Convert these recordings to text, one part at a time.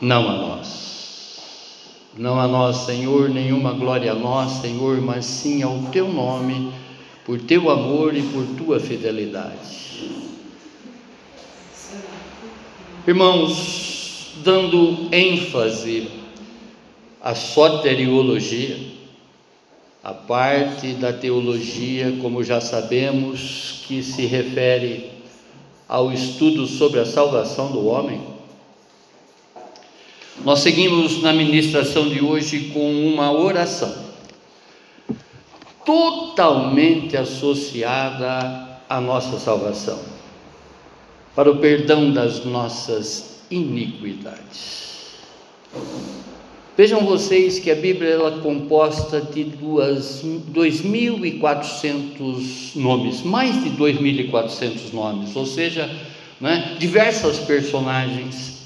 não a nós. Não a nós, Senhor, nenhuma glória a nós, Senhor, mas sim ao teu nome, por teu amor e por tua fidelidade. Irmãos, dando ênfase à soteriologia, a parte da teologia, como já sabemos, que se refere ao estudo sobre a salvação do homem, nós seguimos na ministração de hoje com uma oração totalmente associada à nossa salvação, para o perdão das nossas iniquidades. Vejam vocês que a Bíblia ela é composta de duas, 2.400 nomes, mais de 2.400 nomes, ou seja, né, diversas personagens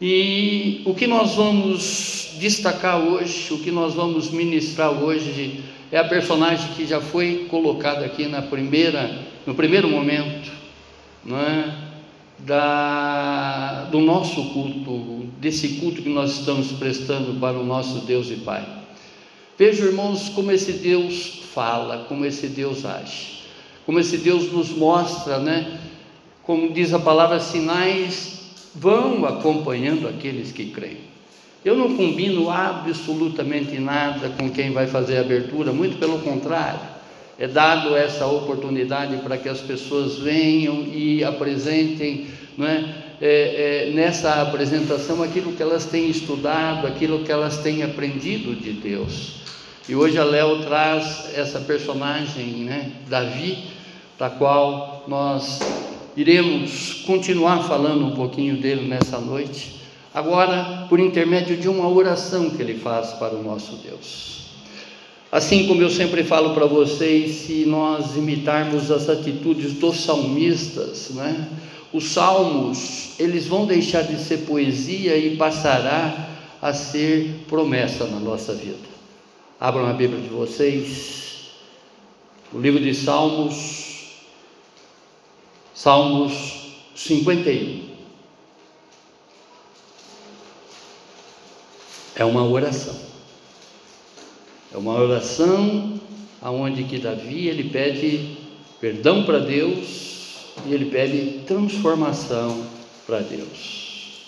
e o que nós vamos destacar hoje, o que nós vamos ministrar hoje, é a personagem que já foi colocada aqui na primeira, no primeiro momento, não é? da, do nosso culto, desse culto que nós estamos prestando para o nosso Deus e Pai. Veja, irmãos, como esse Deus fala, como esse Deus age, como esse Deus nos mostra, né? Como diz a palavra, sinais vão acompanhando aqueles que creem. Eu não combino absolutamente nada com quem vai fazer a abertura, muito pelo contrário, é dado essa oportunidade para que as pessoas venham e apresentem, não é? É, é, nessa apresentação aquilo que elas têm estudado, aquilo que elas têm aprendido de Deus. E hoje a Léo traz essa personagem, né, Davi, da qual nós iremos continuar falando um pouquinho dele nessa noite, agora por intermédio de uma oração que ele faz para o nosso Deus. Assim como eu sempre falo para vocês, se nós imitarmos as atitudes dos salmistas, né? Os salmos, eles vão deixar de ser poesia e passará a ser promessa na nossa vida. Abram a Bíblia de vocês, o livro de Salmos, Salmos 51. É uma oração. É uma oração aonde que Davi ele pede perdão para Deus e ele pede transformação para Deus.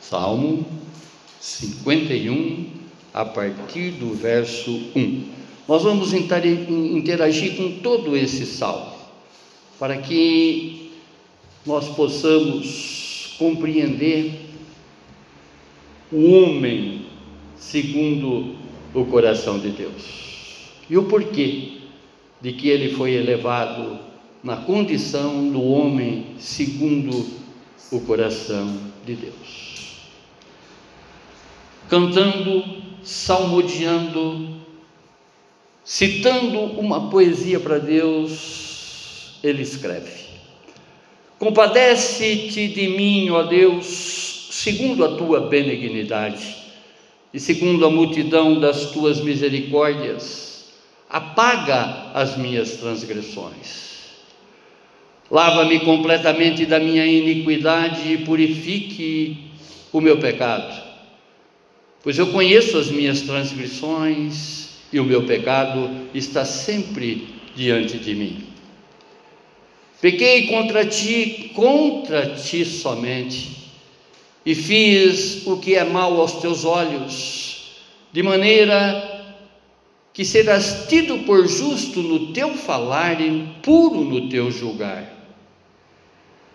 Salmo 51 a partir do verso 1. Nós vamos interagir com todo esse salmo, para que nós possamos compreender o homem segundo o coração de Deus e o porquê de que ele foi elevado na condição do homem segundo o coração de Deus. Cantando salmodiando, citando uma poesia para Deus, ele escreve: Compadece-te de mim, ó Deus, segundo a tua benignidade e segundo a multidão das tuas misericórdias, apaga as minhas transgressões. Lava-me completamente da minha iniquidade e purifique o meu pecado pois eu conheço as minhas transgressões e o meu pecado está sempre diante de mim. Pequei contra ti, contra ti somente, e fiz o que é mal aos teus olhos, de maneira que serás tido por justo no teu falar e puro no teu julgar.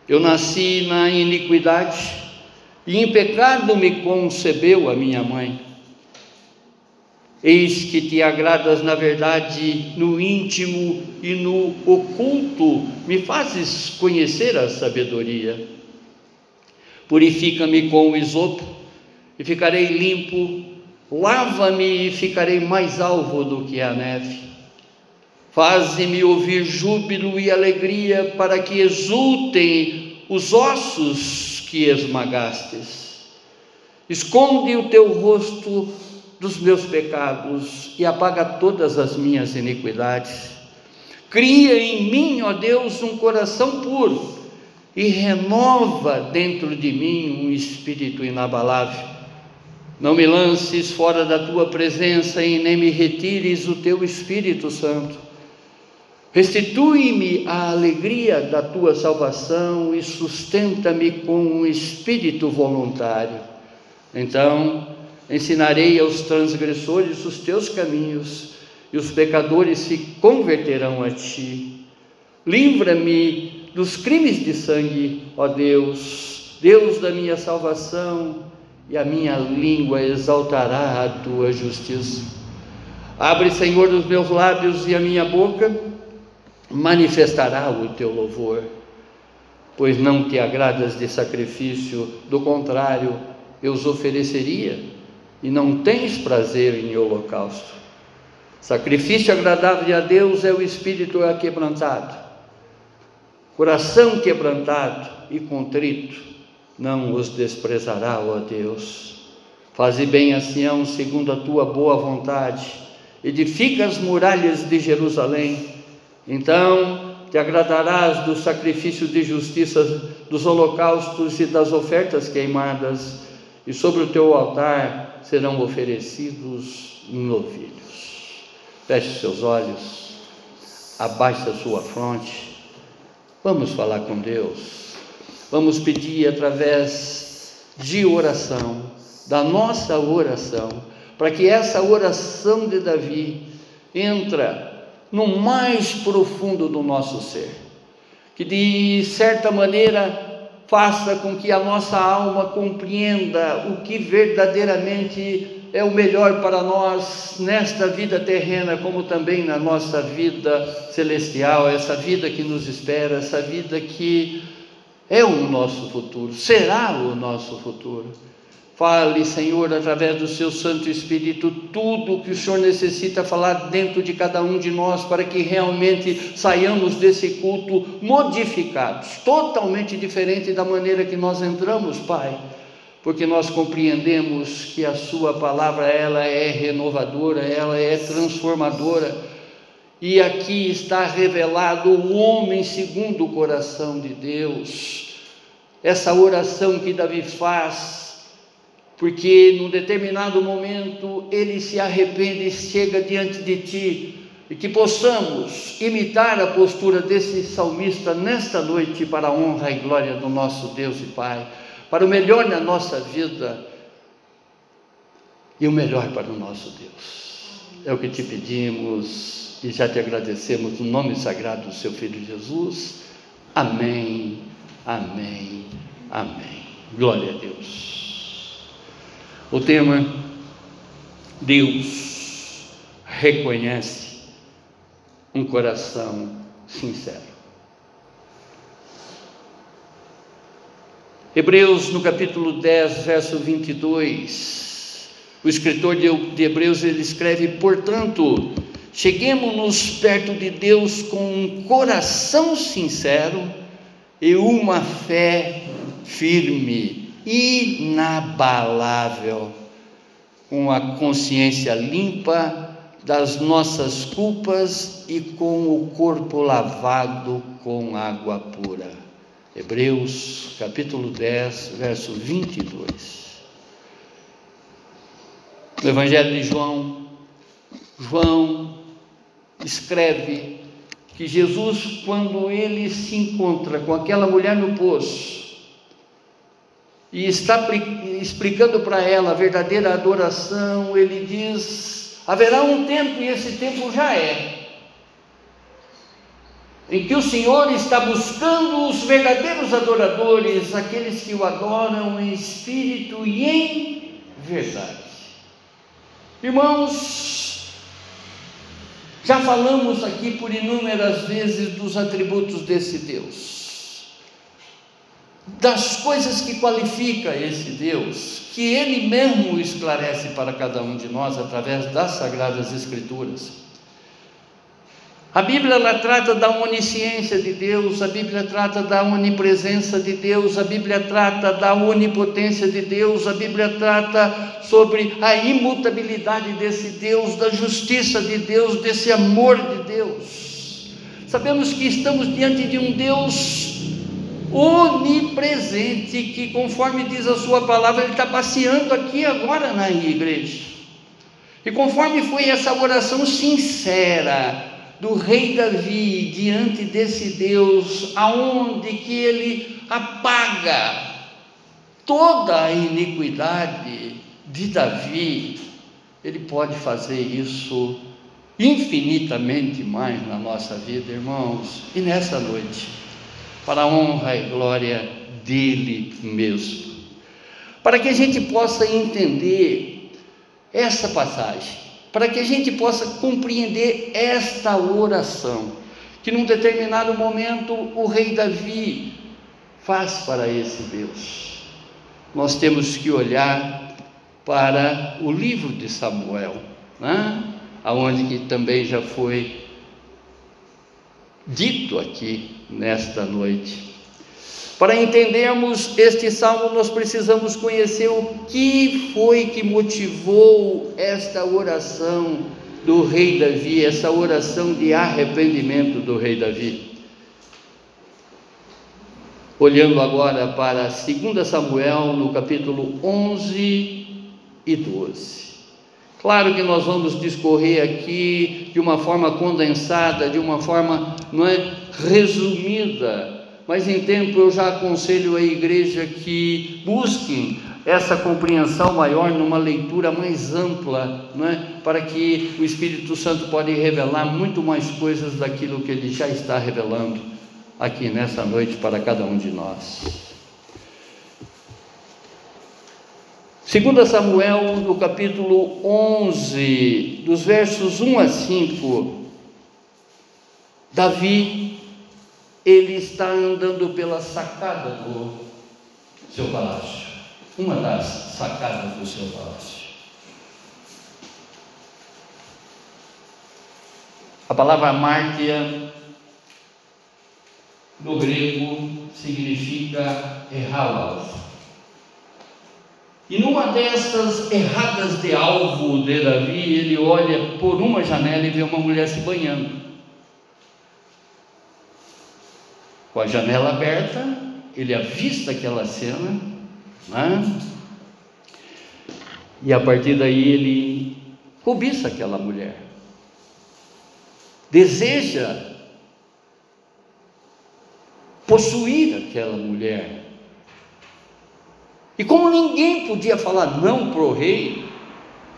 Eu nasci na iniquidade, e em pecado me concebeu a minha mãe. Eis que te agradas na verdade no íntimo e no oculto, me fazes conhecer a sabedoria. Purifica-me com o isopo e ficarei limpo, lava-me e ficarei mais alvo do que a neve. Faze-me ouvir júbilo e alegria para que exultem os ossos que esmagastes. Esconde o teu rosto dos meus pecados e apaga todas as minhas iniquidades. Cria em mim, ó Deus, um coração puro e renova dentro de mim um espírito inabalável. Não me lances fora da tua presença e nem me retires o teu Espírito Santo. Restitui-me a alegria da tua salvação e sustenta-me com um espírito voluntário. Então, ensinarei aos transgressores os teus caminhos e os pecadores se converterão a ti. Livra-me dos crimes de sangue, ó Deus, Deus da minha salvação e a minha língua exaltará a tua justiça. Abre, Senhor, os meus lábios e a minha boca manifestará o teu louvor, pois não te agradas de sacrifício, do contrário, eu os ofereceria, e não tens prazer em holocausto. Sacrifício agradável a Deus é o espírito aquebrantado, coração quebrantado e contrito não os desprezará, ó Deus. Faze bem a Sião segundo a tua boa vontade, edifica as muralhas de Jerusalém, então te agradarás do sacrifício de justiça, dos holocaustos e das ofertas queimadas, e sobre o teu altar serão oferecidos novilhos. Feche seus olhos, abaixe a sua fronte, vamos falar com Deus. Vamos pedir através de oração, da nossa oração, para que essa oração de Davi entra no mais profundo do nosso ser, que de certa maneira faça com que a nossa alma compreenda o que verdadeiramente é o melhor para nós nesta vida terrena, como também na nossa vida celestial, essa vida que nos espera, essa vida que é o nosso futuro, será o nosso futuro. Fale, Senhor, através do seu Santo Espírito, tudo o que o Senhor necessita falar dentro de cada um de nós, para que realmente saiamos desse culto modificados, totalmente diferente da maneira que nós entramos, Pai, porque nós compreendemos que a Sua palavra ela é renovadora, ela é transformadora e aqui está revelado o homem segundo o coração de Deus. Essa oração que Davi faz, porque num determinado momento ele se arrepende e chega diante de ti, e que possamos imitar a postura desse salmista nesta noite para a honra e glória do nosso Deus e Pai, para o melhor na nossa vida e o melhor para o nosso Deus. É o que te pedimos e já te agradecemos no nome sagrado do seu Filho Jesus. Amém, amém, amém. Glória a Deus. O tema: Deus reconhece um coração sincero. Hebreus, no capítulo 10, verso 22, o escritor de Hebreus ele escreve: Portanto, Cheguemos-nos perto de Deus com um coração sincero e uma fé firme, inabalável, com a consciência limpa das nossas culpas e com o corpo lavado com água pura. Hebreus capítulo 10, verso 22. No Evangelho de João, João escreve que Jesus, quando ele se encontra com aquela mulher no poço, e está explicando para ela a verdadeira adoração, ele diz: haverá um tempo, e esse tempo já é, em que o Senhor está buscando os verdadeiros adoradores, aqueles que o adoram em espírito e em verdade. Irmãos, já falamos aqui por inúmeras vezes dos atributos desse Deus, das coisas que qualifica esse Deus, que Ele mesmo esclarece para cada um de nós através das Sagradas Escrituras. A Bíblia ela trata da onisciência de Deus, a Bíblia trata da onipresença de Deus, a Bíblia trata da onipotência de Deus, a Bíblia trata sobre a imutabilidade desse Deus, da justiça de Deus, desse amor de Deus. Sabemos que estamos diante de um Deus onipresente, que conforme diz a sua palavra, Ele está passeando aqui agora na igreja. E conforme foi essa oração sincera do rei Davi diante desse Deus, aonde que ele apaga toda a iniquidade de Davi, ele pode fazer isso infinitamente mais na nossa vida, irmãos, e nessa noite, para a honra e glória dele mesmo. Para que a gente possa entender essa passagem, para que a gente possa compreender esta oração, que num determinado momento o rei Davi faz para esse Deus. Nós temos que olhar para o livro de Samuel, né? aonde que também já foi dito aqui nesta noite. Para entendermos este salmo, nós precisamos conhecer o que foi que motivou esta oração do rei Davi, essa oração de arrependimento do rei Davi. Olhando agora para 2 Samuel, no capítulo 11 e 12. Claro que nós vamos discorrer aqui de uma forma condensada, de uma forma não é resumida, mas em tempo eu já aconselho a igreja que busquem essa compreensão maior numa leitura mais ampla, não é? para que o Espírito Santo pode revelar muito mais coisas daquilo que ele já está revelando aqui nessa noite para cada um de nós. Segundo Samuel, no capítulo 11, dos versos 1 a 5, Davi ele está andando pela sacada do seu palácio, uma das sacadas do seu palácio. A palavra mártia no grego significa errá E numa dessas erradas de alvo de Davi, ele olha por uma janela e vê uma mulher se banhando. Com a janela aberta, ele avista aquela cena, né? e a partir daí ele cobiça aquela mulher, deseja possuir aquela mulher. E como ninguém podia falar não para o rei,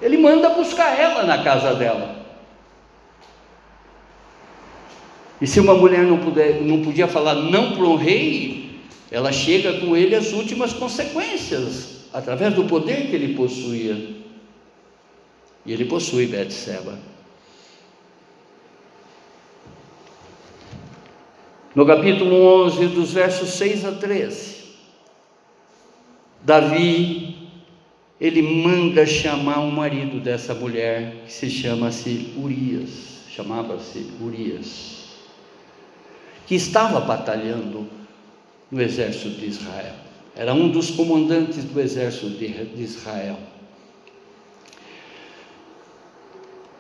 ele manda buscar ela na casa dela. E se uma mulher não, puder, não podia falar não para o rei, ela chega com ele às últimas consequências, através do poder que ele possuía. E ele possui Betseba. No capítulo 11, dos versos 6 a 13, Davi, ele manda chamar o marido dessa mulher, que se chama-se Urias, chamava-se Urias, que estava batalhando no exército de Israel, era um dos comandantes do exército de Israel.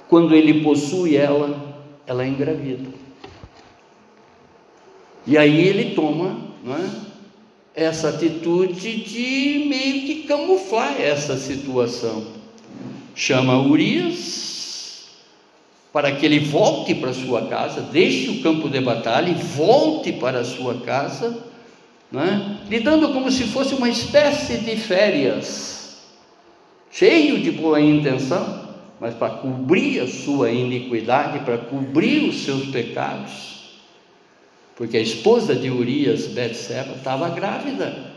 Quando ele possui ela, ela é engravida. E aí ele toma é, essa atitude de meio que camuflar essa situação. Chama Urias para que ele volte para sua casa, deixe o campo de batalha e volte para sua casa, né, lhe dando como se fosse uma espécie de férias, cheio de boa intenção, mas para cobrir a sua iniquidade, para cobrir os seus pecados porque a esposa de Urias, Betseba, estava grávida.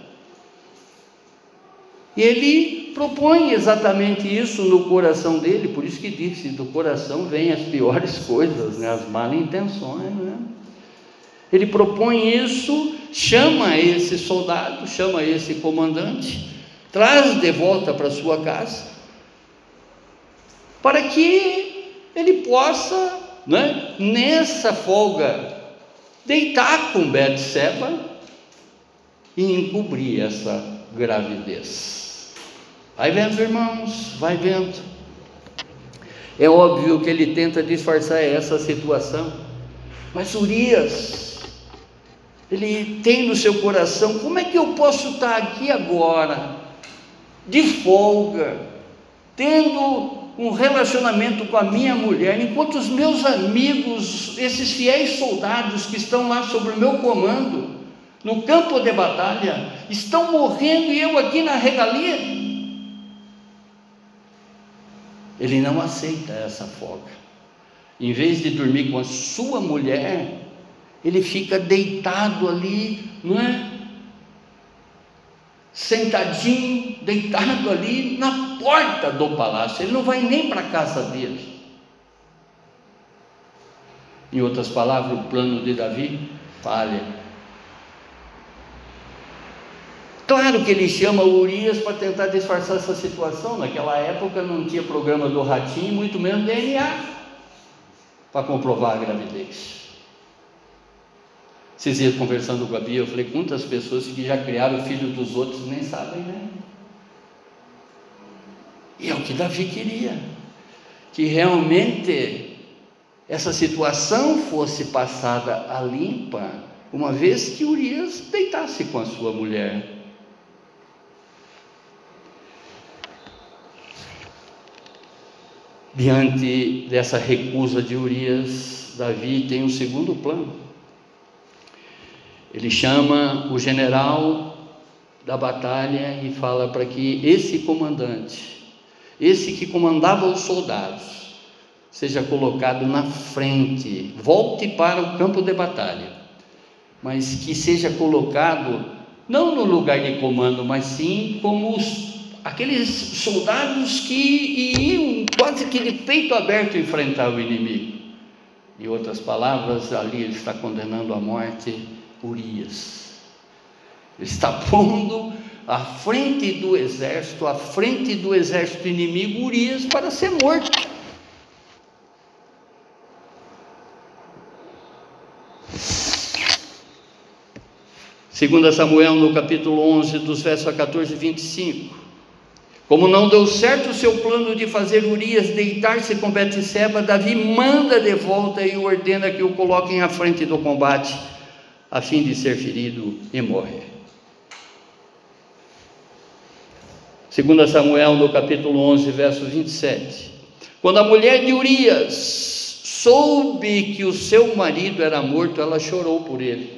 E ele propõe exatamente isso no coração dele, por isso que disse: do coração vêm as piores coisas, né? as mal intenções. Né? Ele propõe isso, chama esse soldado, chama esse comandante, traz de volta para sua casa, para que ele possa, né, nessa folga deitar com Betseba e encobrir essa gravidez. Vai vendo, irmãos, vai vendo. É óbvio que ele tenta disfarçar essa situação, Mas Urias, ele tem no seu coração: como é que eu posso estar aqui agora, de folga, tendo um relacionamento com a minha mulher, enquanto os meus amigos, esses fiéis soldados que estão lá sob o meu comando, no campo de batalha, estão morrendo e eu aqui na regalia? Ele não aceita essa folga. Em vez de dormir com a sua mulher, ele fica deitado ali, não é? Sentadinho, deitado ali na porta do palácio. Ele não vai nem para a casa dele. Em outras palavras, o plano de Davi falha. Claro que ele chama Urias para tentar disfarçar essa situação. Naquela época não tinha programa do ratinho, muito menos DNA para comprovar a gravidez. Vocês iam conversando com a Bia, eu falei, quantas pessoas que já criaram o filho dos outros nem sabem, né? E é o que Davi queria, que realmente essa situação fosse passada a limpa, uma vez que Urias deitasse com a sua mulher. Diante dessa recusa de Urias, Davi tem um segundo plano. Ele chama o general da batalha e fala para que esse comandante, esse que comandava os soldados, seja colocado na frente, volte para o campo de batalha, mas que seja colocado não no lugar de comando, mas sim como os aqueles soldados que iam quase que de peito aberto enfrentar o inimigo. Em outras palavras, ali ele está condenando à morte Urias. Ele está pondo à frente do exército, à frente do exército inimigo, Urias para ser morto. Segundo Samuel, no capítulo 11, dos versos 14 e 25. Como não deu certo o seu plano de fazer Urias deitar-se com Betseba, Davi manda de volta e ordena que o coloquem à frente do combate, a fim de ser ferido e morrer. Segundo Samuel, no capítulo 11, verso 27. Quando a mulher de Urias soube que o seu marido era morto, ela chorou por ele.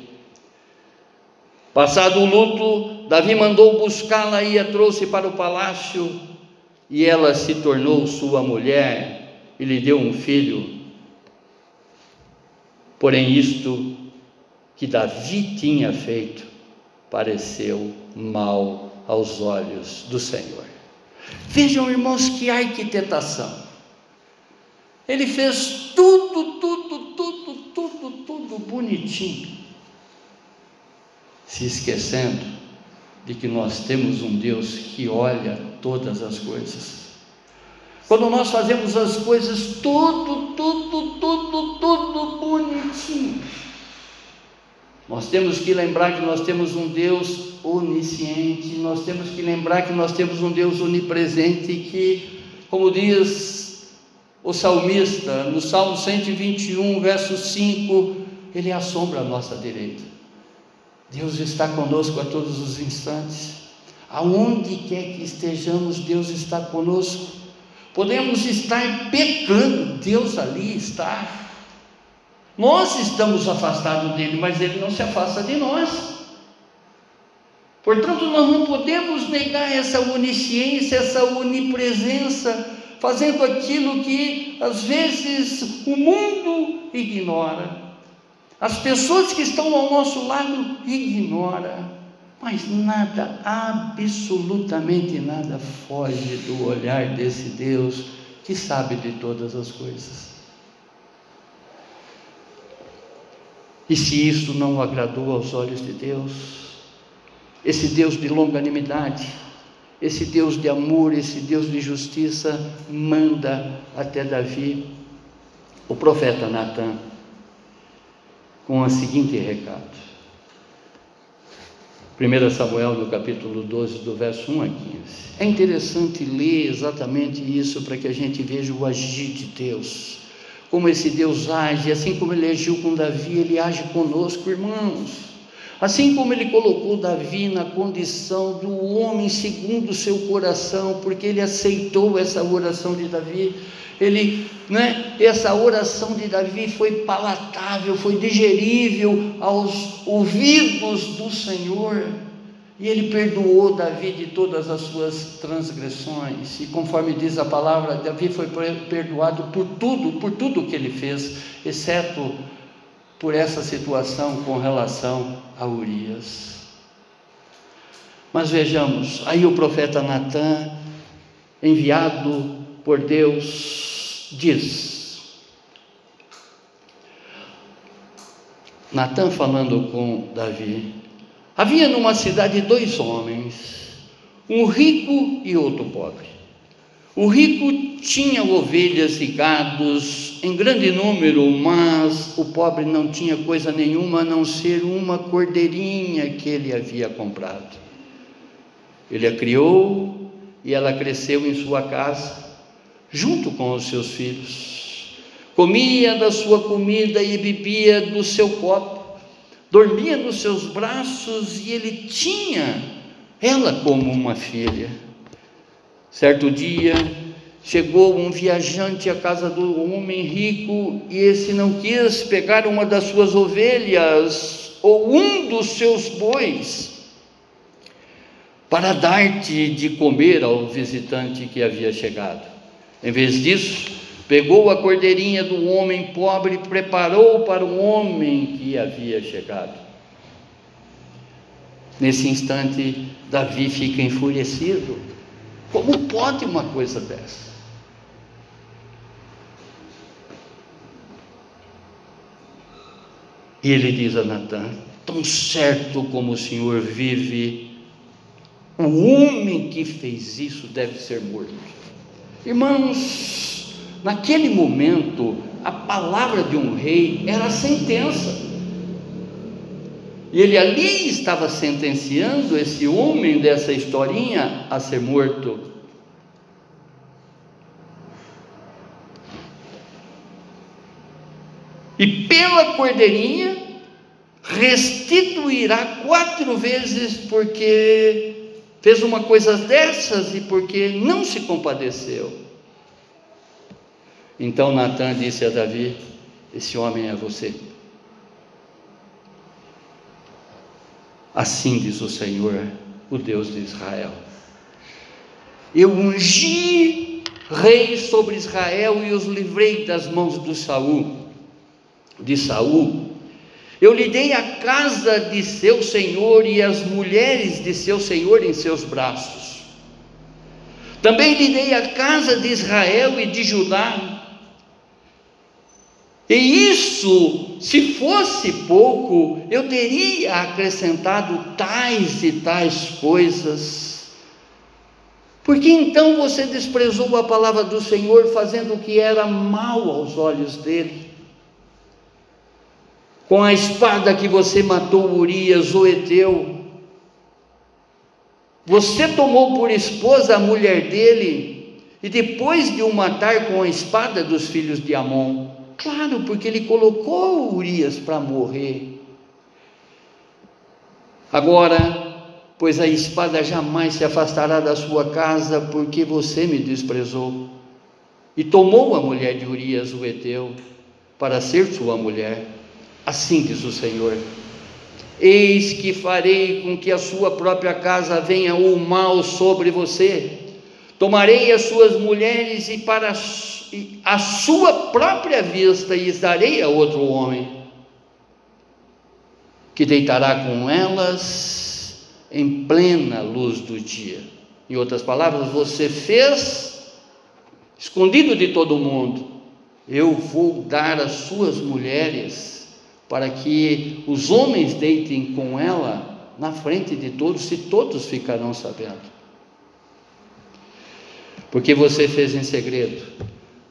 Passado o luto, Davi mandou buscá-la e a trouxe para o palácio, e ela se tornou sua mulher e lhe deu um filho. Porém, isto que Davi tinha feito pareceu mal aos olhos do Senhor. Vejam, irmãos, que arquitetação. Ele fez tudo, tudo, tudo, tudo, tudo bonitinho se esquecendo de que nós temos um Deus que olha todas as coisas. Quando nós fazemos as coisas tudo, tudo, tudo, tudo bonitinho, nós temos que lembrar que nós temos um Deus onisciente, nós temos que lembrar que nós temos um Deus onipresente que, como diz o salmista no Salmo 121, verso 5, ele assombra a nossa direita. Deus está conosco a todos os instantes. Aonde quer que estejamos, Deus está conosco. Podemos estar pecando, Deus ali está. Nós estamos afastados dele, mas ele não se afasta de nós. Portanto, nós não podemos negar essa onisciência, essa onipresença, fazendo aquilo que às vezes o mundo ignora. As pessoas que estão ao nosso lado ignoram, mas nada, absolutamente nada foge do olhar desse Deus que sabe de todas as coisas. E se isso não agradou aos olhos de Deus, esse Deus de longanimidade, esse Deus de amor, esse Deus de justiça, manda até Davi, o profeta Natan, com o seguinte recado. 1 Samuel, no capítulo 12, do verso 1 a 15. É interessante ler exatamente isso para que a gente veja o agir de Deus. como esse Deus age, assim como ele agiu com Davi, ele age conosco, irmãos. Assim como ele colocou Davi na condição do homem segundo o seu coração, porque ele aceitou essa oração de Davi, ele, né, essa oração de Davi foi palatável, foi digerível aos ouvidos do Senhor. E ele perdoou Davi de todas as suas transgressões. E conforme diz a palavra, Davi foi perdoado por tudo, por tudo que ele fez, exceto por essa situação com relação a Urias. Mas vejamos, aí o profeta Natan, enviado por Deus, diz: Natan falando com Davi, Havia numa cidade dois homens, um rico e outro pobre. O rico tinha ovelhas e gados em grande número, mas o pobre não tinha coisa nenhuma a não ser uma cordeirinha que ele havia comprado. Ele a criou e ela cresceu em sua casa, junto com os seus filhos. Comia da sua comida e bebia do seu copo dormia nos seus braços e ele tinha ela como uma filha. Certo dia, chegou um viajante à casa do homem rico e esse não quis pegar uma das suas ovelhas ou um dos seus bois para dar-te de comer ao visitante que havia chegado. Em vez disso, Pegou a cordeirinha do homem pobre e preparou para o homem que havia chegado. Nesse instante, Davi fica enfurecido. Como pode uma coisa dessa? E ele diz a Natan: Tão certo como o Senhor vive, o homem que fez isso deve ser morto. Irmãos, Naquele momento, a palavra de um rei era a sentença. E ele ali estava sentenciando esse homem dessa historinha a ser morto. E pela cordeirinha restituirá quatro vezes porque fez uma coisa dessas e porque não se compadeceu. Então Natan disse a Davi: Esse homem é você. Assim diz o Senhor, o Deus de Israel. Eu ungi rei sobre Israel e os livrei das mãos do Saul, de Saul. Eu lhe dei a casa de seu senhor e as mulheres de seu senhor em seus braços. Também lhe dei a casa de Israel e de Judá e isso, se fosse pouco, eu teria acrescentado tais e tais coisas. Porque então você desprezou a palavra do Senhor, fazendo o que era mal aos olhos dele. Com a espada que você matou Urias, o Eteu, você tomou por esposa a mulher dele, e depois de o matar com a espada dos filhos de Amon, Claro, porque ele colocou Urias para morrer. Agora, pois a espada jamais se afastará da sua casa, porque você me desprezou. E tomou a mulher de Urias, o Eteu, para ser sua mulher. Assim diz o Senhor: Eis que farei com que a sua própria casa venha o mal sobre você. Tomarei as suas mulheres e para a sua própria vista e darei a outro homem, que deitará com elas em plena luz do dia. Em outras palavras, você fez escondido de todo mundo. Eu vou dar as suas mulheres para que os homens deitem com ela na frente de todos e todos ficarão sabendo. Porque você fez em segredo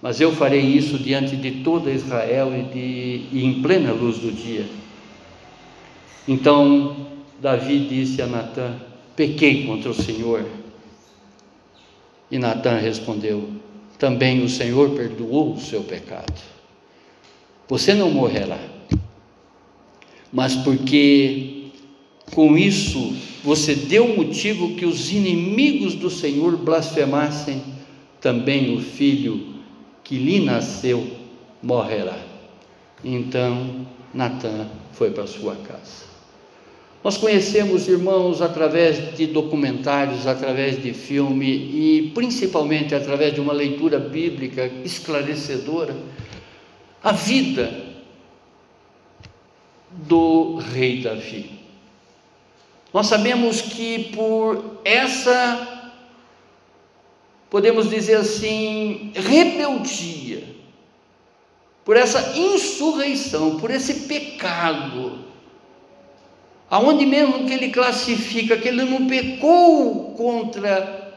mas eu farei isso diante de toda Israel e, de, e em plena luz do dia. Então Davi disse a Natã: Pequei contra o Senhor. E Natã respondeu: Também o Senhor perdoou o seu pecado. você não morrerá. Mas porque com isso você deu motivo que os inimigos do Senhor blasfemassem, também o filho que lhe nasceu morrerá. Então Natan foi para sua casa. Nós conhecemos, irmãos, através de documentários, através de filme e principalmente através de uma leitura bíblica esclarecedora, a vida do rei Davi. Nós sabemos que por essa, podemos dizer assim, rebeldia, por essa insurreição, por esse pecado, aonde mesmo que ele classifica que ele não pecou contra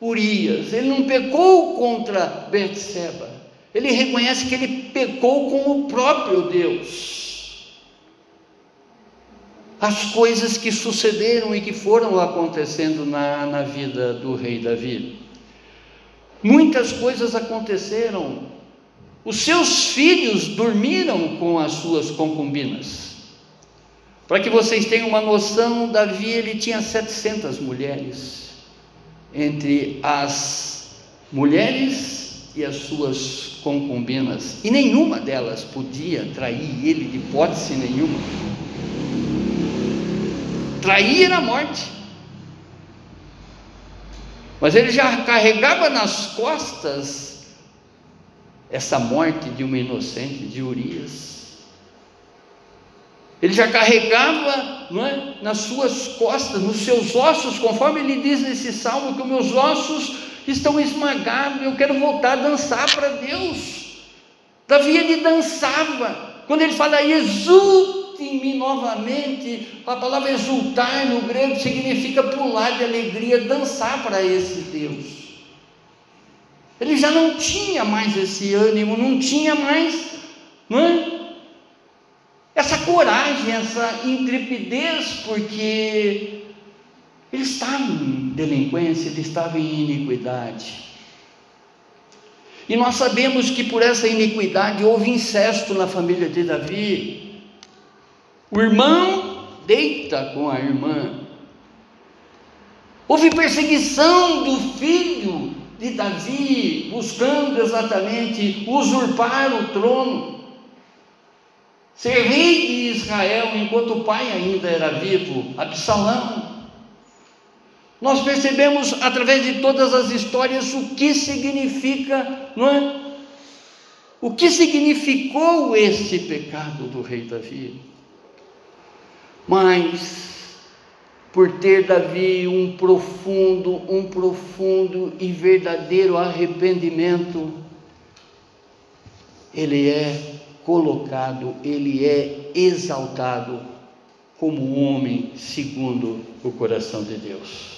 Urias, ele não pecou contra Betseba, ele reconhece que ele pecou com o próprio Deus. As coisas que sucederam e que foram acontecendo na, na vida do rei Davi. Muitas coisas aconteceram. Os seus filhos dormiram com as suas concubinas. Para que vocês tenham uma noção, Davi ele tinha 700 mulheres. Entre as mulheres e as suas concubinas, e nenhuma delas podia trair ele de hipótese nenhuma. Trair era morte. Mas ele já carregava nas costas essa morte de uma inocente, de Urias. Ele já carregava não é, nas suas costas, nos seus ossos, conforme ele diz nesse salmo, que os meus ossos estão esmagados, eu quero voltar a dançar para Deus. Davi ele dançava, quando ele fala exulte em mim novamente, a palavra exultar no grego significa pular de alegria, dançar para esse Deus. Ele já não tinha mais esse ânimo, não tinha mais, não é? essa coragem, essa intrepidez, porque ele estava em delinquência, ele estava em iniquidade. E nós sabemos que por essa iniquidade houve incesto na família de Davi. O irmão deita com a irmã. Houve perseguição do filho de Davi, buscando exatamente usurpar o trono ser rei de Israel enquanto o pai ainda era vivo, Absalão. Nós percebemos através de todas as histórias o que significa, não é? O que significou esse pecado do rei Davi? Mas por ter Davi um profundo, um profundo e verdadeiro arrependimento, ele é colocado, ele é exaltado como homem segundo o coração de Deus.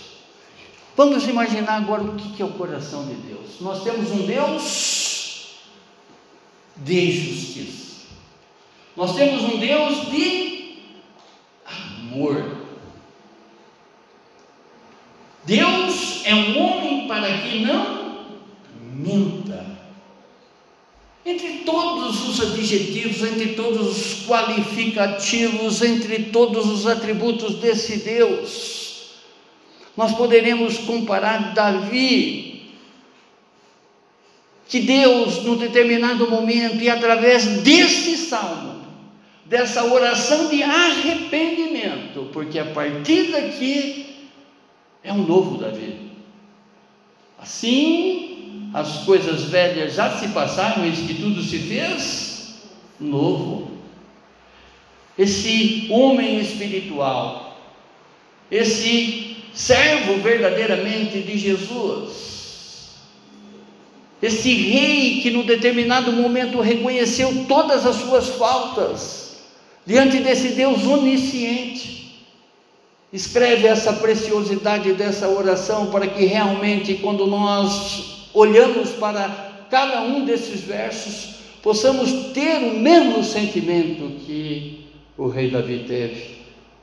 Vamos imaginar agora o que é o coração de Deus. Nós temos um Deus de justiça. Nós temos um Deus de Deus é um homem para que não minta. Entre todos os adjetivos, entre todos os qualificativos, entre todos os atributos desse Deus, nós poderemos comparar Davi, que Deus, num determinado momento, e através desse salmo, dessa oração de arrependimento, porque a partir daqui é um novo Davi. Assim as coisas velhas já se passaram, eis que tudo se fez novo. Esse homem espiritual, esse servo verdadeiramente de Jesus, esse rei que no determinado momento reconheceu todas as suas faltas diante desse Deus onisciente, escreve essa preciosidade dessa oração para que realmente, quando nós olhamos para cada um desses versos, possamos ter o mesmo sentimento que o rei Davi teve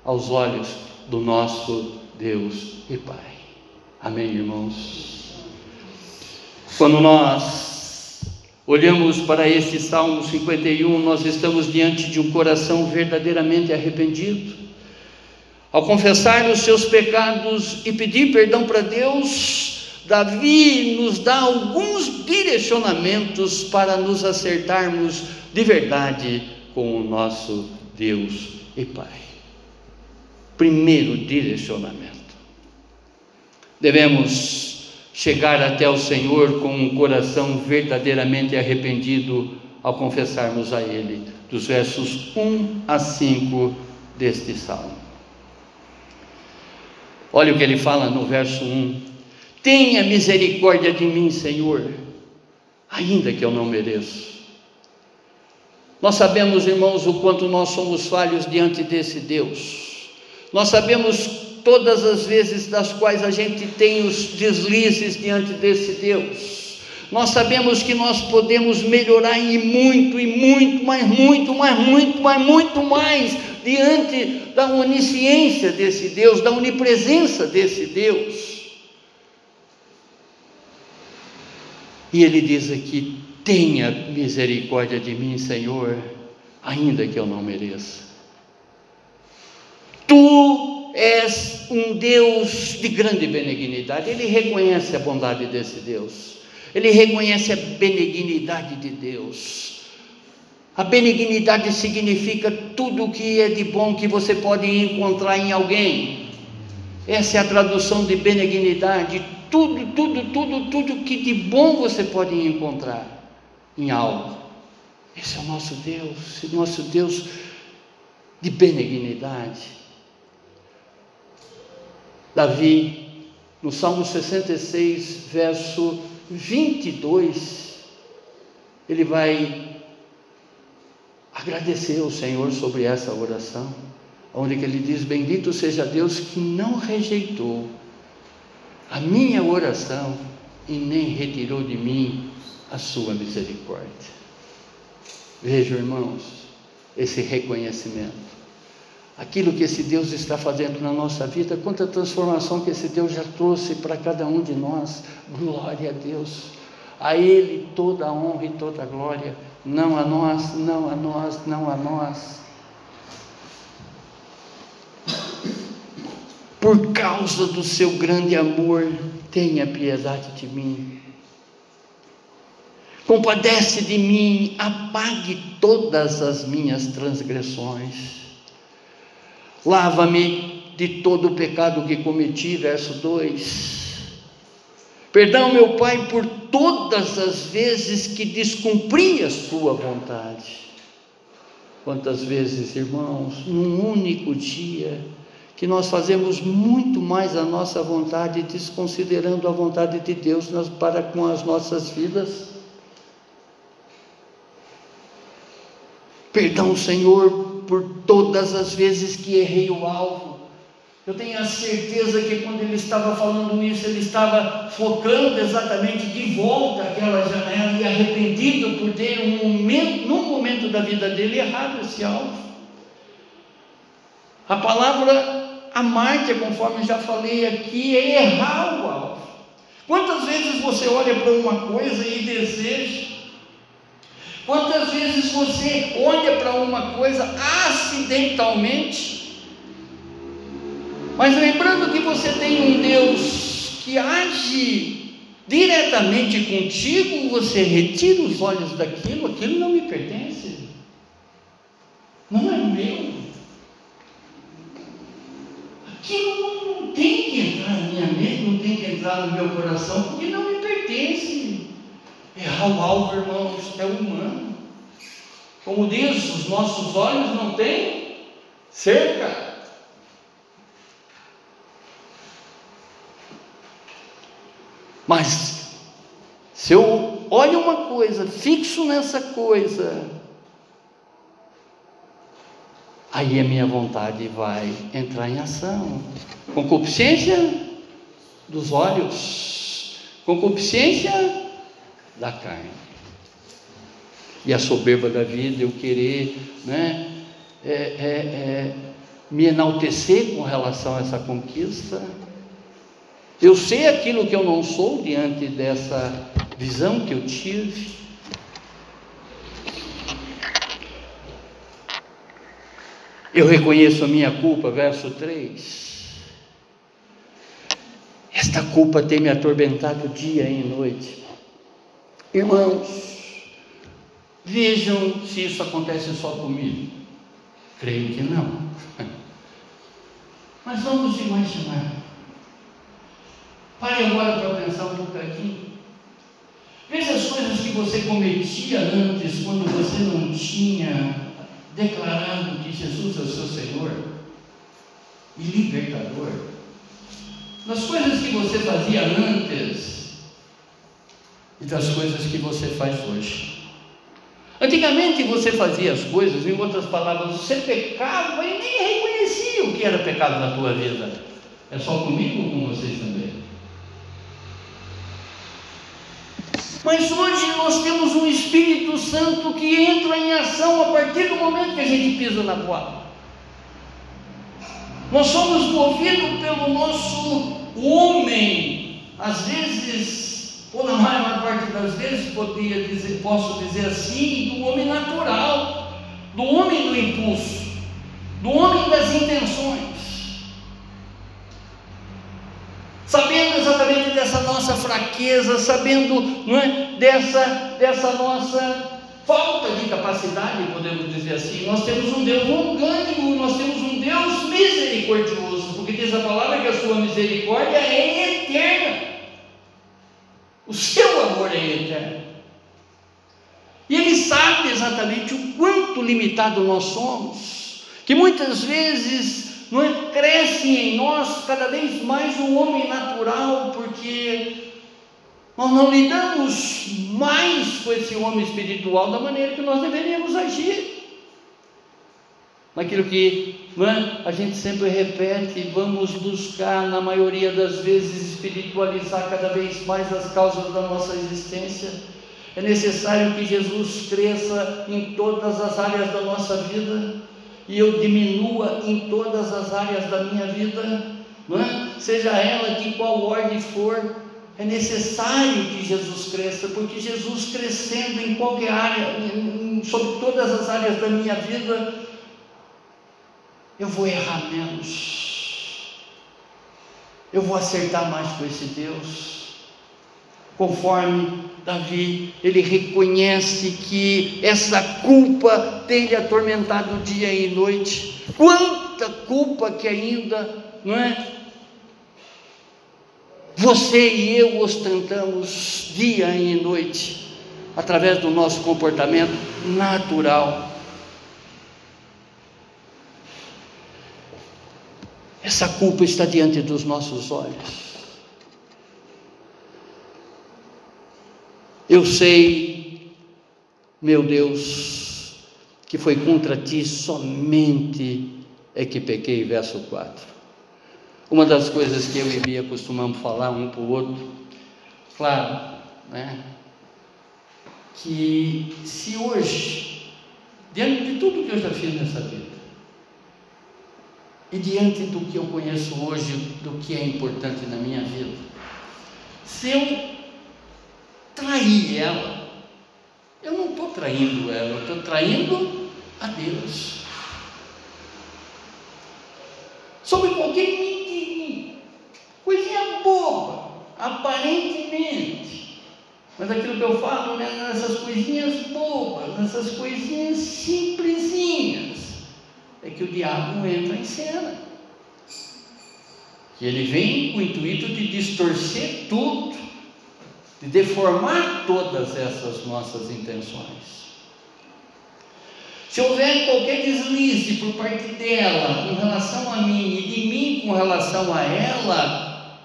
aos olhos do nosso Deus e Pai. Amém, irmãos? Quando nós olhamos para este Salmo 51, nós estamos diante de um coração verdadeiramente arrependido. Ao confessar os seus pecados e pedir perdão para Deus, Davi nos dá alguns direcionamentos para nos acertarmos de verdade com o nosso Deus e Pai. Primeiro direcionamento. Devemos chegar até o Senhor com um coração verdadeiramente arrependido ao confessarmos a Ele, dos versos 1 a 5 deste salmo. Olha o que ele fala no verso 1: Tenha misericórdia de mim, Senhor, ainda que eu não mereço. Nós sabemos, irmãos, o quanto nós somos falhos diante desse Deus. Nós sabemos todas as vezes das quais a gente tem os deslizes diante desse Deus. Nós sabemos que nós podemos melhorar e muito, e muito, mas muito, mas muito, mas muito mais diante da onisciência desse Deus, da onipresença desse Deus. E ele diz aqui: tenha misericórdia de mim, Senhor, ainda que eu não mereça. Tu és um Deus de grande benignidade. Ele reconhece a bondade desse Deus. Ele reconhece a benignidade de Deus. A benignidade significa tudo o que é de bom que você pode encontrar em alguém. Essa é a tradução de benignidade. Tudo, tudo, tudo, tudo que de bom você pode encontrar em algo. Esse é o nosso Deus, o nosso Deus de benignidade. Davi, no Salmo 66, verso 22, ele vai agradecer ao Senhor sobre essa oração, onde ele diz: Bendito seja Deus que não rejeitou a minha oração e nem retirou de mim a sua misericórdia. Vejam, irmãos, esse reconhecimento. Aquilo que esse Deus está fazendo na nossa vida, quanta transformação que esse Deus já trouxe para cada um de nós. Glória a Deus. A Ele toda a honra e toda a glória não a nós, não a nós, não a nós. Por causa do seu grande amor, tenha piedade de mim. Compadece de mim, apague todas as minhas transgressões. Lava-me de todo o pecado que cometi, verso 2 Perdão, meu Pai, por todas as vezes que descumpri a Sua vontade. Quantas vezes, irmãos, num único dia, que nós fazemos muito mais a nossa vontade, desconsiderando a vontade de Deus para com as nossas vidas. Perdão, Senhor, por todas as vezes que errei o alvo eu tenho a certeza que quando ele estava falando isso, ele estava focando exatamente de volta aquela janela e arrependido por ter um momento, num momento da vida dele errado esse alvo. A palavra amarte, conforme já falei aqui, é errar o alvo. Quantas vezes você olha para uma coisa e deseja? Quantas vezes você olha para uma coisa acidentalmente? Mas lembrando que você tem um Deus que age diretamente contigo, você retira os olhos daquilo, aquilo não me pertence, não é meu. Aquilo não, tem que entrar na minha mente, não tem que entrar no meu coração, porque não me pertence. É o alvo, irmãos, é humano. Como diz, os nossos olhos não têm cerca. Mas se eu olho uma coisa, fixo nessa coisa, aí a minha vontade vai entrar em ação. Concupiscência dos olhos, concupiscência da carne. E a soberba da vida, eu querer né, é, é, é, me enaltecer com relação a essa conquista. Eu sei aquilo que eu não sou diante dessa visão que eu tive. Eu reconheço a minha culpa, verso 3. Esta culpa tem me atormentado dia e noite. Irmãos, vejam se isso acontece só comigo. Creio que não. Mas vamos imaginar. Pare agora para pensar um bocadinho. Veja as coisas que você cometia antes, quando você não tinha declarado que Jesus é o seu Senhor e libertador. Das coisas que você fazia antes e das coisas que você faz hoje. Antigamente você fazia as coisas, em outras palavras, você pecava e nem reconhecia o que era pecado na tua vida. É só comigo ou com vocês também? Mas hoje nós temos um Espírito Santo que entra em ação a partir do momento que a gente pisa na bola. Nós somos movidos pelo nosso homem, às vezes, ou na maior parte das vezes, podia dizer, posso dizer assim, do homem natural, do homem do impulso, do homem das intenções. sabendo exatamente dessa nossa fraqueza, sabendo não é, dessa, dessa nossa falta de capacidade, podemos dizer assim. Nós temos um Deus orgânico, nós temos um Deus misericordioso, porque diz a palavra que a sua misericórdia é eterna, o seu amor é eterno. E Ele sabe exatamente o quanto limitado nós somos, que muitas vezes não é? cresce em nós cada vez mais o homem natural, porque nós não lidamos mais com esse homem espiritual da maneira que nós deveríamos agir. Naquilo que é? a gente sempre repete, vamos buscar, na maioria das vezes, espiritualizar cada vez mais as causas da nossa existência. É necessário que Jesus cresça em todas as áreas da nossa vida e eu diminua em todas as áreas da minha vida, é? seja ela de qual ordem for, é necessário que Jesus cresça, porque Jesus crescendo em qualquer área, sobre todas as áreas da minha vida, eu vou errar menos, eu vou acertar mais com esse Deus, conforme Davi, ele reconhece que essa culpa tem lhe atormentado dia e noite. Quanta culpa que ainda, não é? Você e eu ostentamos dia e noite, através do nosso comportamento natural. Essa culpa está diante dos nossos olhos. Eu sei, meu Deus, que foi contra ti somente é que pequei, verso 4. Uma das coisas que eu e Bia costumamos falar um para o outro, claro, né? Que se hoje, diante de tudo que eu já fiz nessa vida, e diante do que eu conheço hoje, do que é importante na minha vida, se eu trair ela. Eu não estou traindo ela, eu estou traindo a Deus. Sobre qualquer mentirinha, coisinha boba, aparentemente. Mas aquilo que eu falo, né, nessas coisinhas bobas, nessas coisinhas simplesinhas, é que o diabo entra em cena. Que ele vem com o intuito de distorcer tudo de deformar todas essas nossas intenções. Se houver qualquer deslize por parte dela com relação a mim e de mim com relação a ela,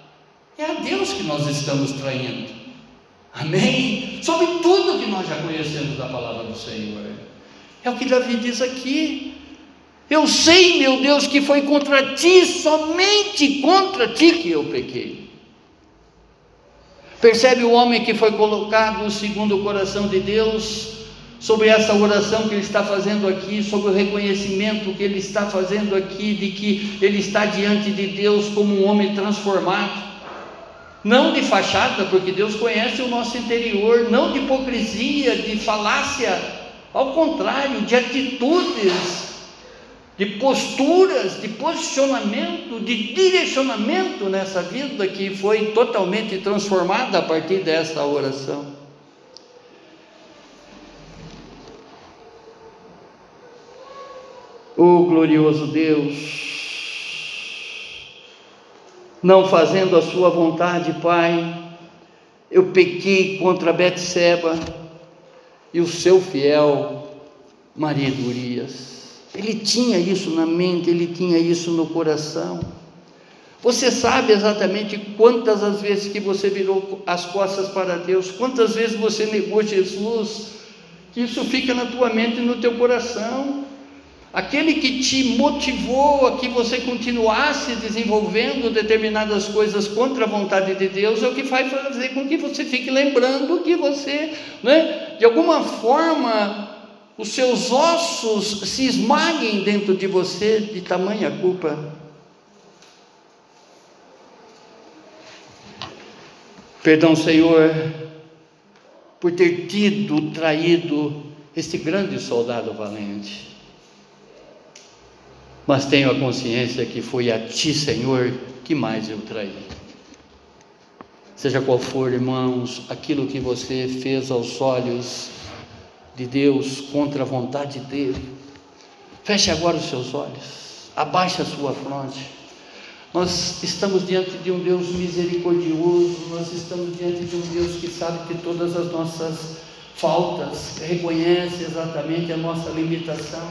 é a Deus que nós estamos traindo. Amém? Sobre tudo que nós já conhecemos da palavra do Senhor. É o que Davi diz aqui. Eu sei, meu Deus, que foi contra ti, somente contra ti que eu pequei. Percebe o homem que foi colocado segundo o coração de Deus, sobre essa oração que ele está fazendo aqui, sobre o reconhecimento que ele está fazendo aqui, de que ele está diante de Deus como um homem transformado, não de fachada, porque Deus conhece o nosso interior, não de hipocrisia, de falácia, ao contrário, de atitudes de posturas, de posicionamento, de direcionamento nessa vida que foi totalmente transformada a partir dessa oração. O glorioso Deus, não fazendo a sua vontade, Pai, eu pequei contra Betseba e o seu fiel marido Urias. Ele tinha isso na mente, ele tinha isso no coração. Você sabe exatamente quantas as vezes que você virou as costas para Deus, quantas vezes você negou Jesus, que isso fica na tua mente e no teu coração. Aquele que te motivou a que você continuasse desenvolvendo determinadas coisas contra a vontade de Deus, é o que vai fazer com que você fique lembrando que você, né, de alguma forma, os seus ossos se esmaguem dentro de você de tamanha culpa. Perdão, Senhor, por ter tido traído este grande soldado valente. Mas tenho a consciência que foi a Ti, Senhor, que mais eu traí. Seja qual for, irmãos, aquilo que você fez aos olhos de Deus contra a vontade dele. Feche agora os seus olhos, abaixe a sua fronte. Nós estamos diante de um Deus misericordioso, nós estamos diante de um Deus que sabe de todas as nossas faltas, reconhece exatamente a nossa limitação.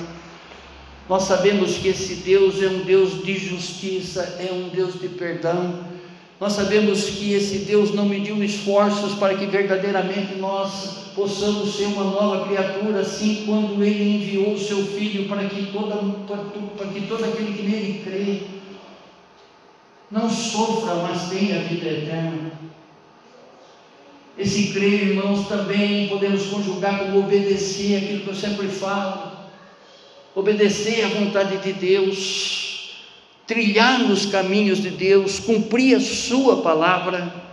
Nós sabemos que esse Deus é um Deus de justiça, é um Deus de perdão. Nós sabemos que esse Deus não mediu esforços para que verdadeiramente nós possamos ser uma nova criatura, assim quando Ele enviou o Seu Filho para que, toda, para, que todo aquele que nele crê não sofra, mas tenha vida eterna. Esse crer, irmãos, também podemos conjugar com obedecer aquilo que eu sempre falo, obedecer à vontade de Deus, trilhar nos caminhos de Deus, cumprir a Sua palavra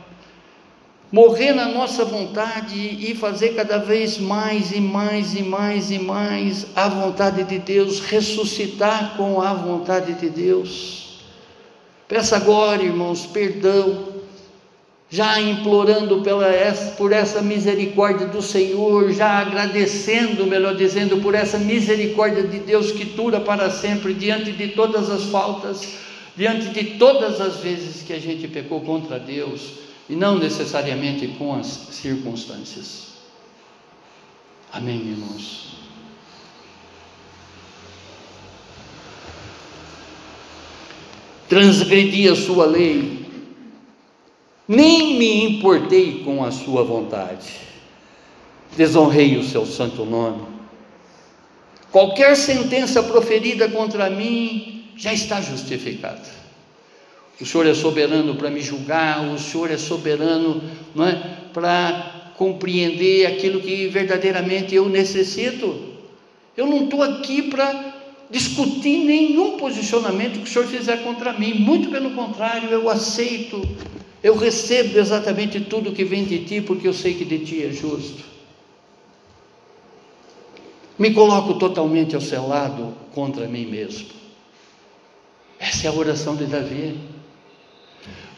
morrer na nossa vontade e fazer cada vez mais e mais e mais e mais a vontade de Deus, ressuscitar com a vontade de Deus. Peça agora, irmãos, perdão, já implorando pela, por essa misericórdia do Senhor, já agradecendo, melhor dizendo, por essa misericórdia de Deus que dura para sempre, diante de todas as faltas, diante de todas as vezes que a gente pecou contra Deus e não necessariamente com as circunstâncias. Amém, irmãos? Transgredi a sua lei, nem me importei com a sua vontade, desonrei o seu santo nome. Qualquer sentença proferida contra mim já está justificada. O Senhor é soberano para me julgar, o Senhor é soberano é, para compreender aquilo que verdadeiramente eu necessito. Eu não estou aqui para discutir nenhum posicionamento que o Senhor fizer contra mim, muito pelo contrário, eu aceito, eu recebo exatamente tudo que vem de ti, porque eu sei que de ti é justo. Me coloco totalmente ao seu lado contra mim mesmo. Essa é a oração de Davi.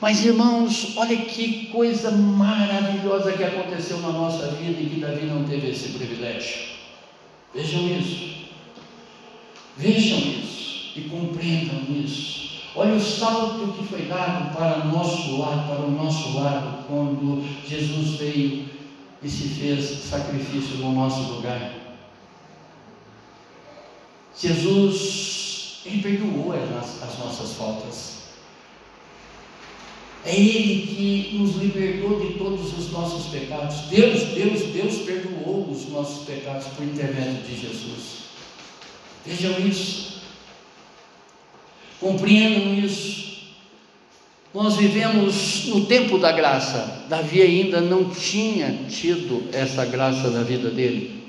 Mas irmãos, olha que coisa maravilhosa que aconteceu na nossa vida e que Davi não teve esse privilégio. Vejam isso. Vejam isso e compreendam isso. Olha o salto que foi dado para o nosso lado, para o nosso lado, quando Jesus veio e se fez sacrifício no nosso lugar. Jesus, Ele perdoou as, as nossas faltas. É Ele que nos libertou de todos os nossos pecados. Deus, Deus, Deus perdoou os nossos pecados por intermédio de Jesus. Vejam isso. Compreendam isso. Nós vivemos no tempo da graça. Davi ainda não tinha tido essa graça na vida dele.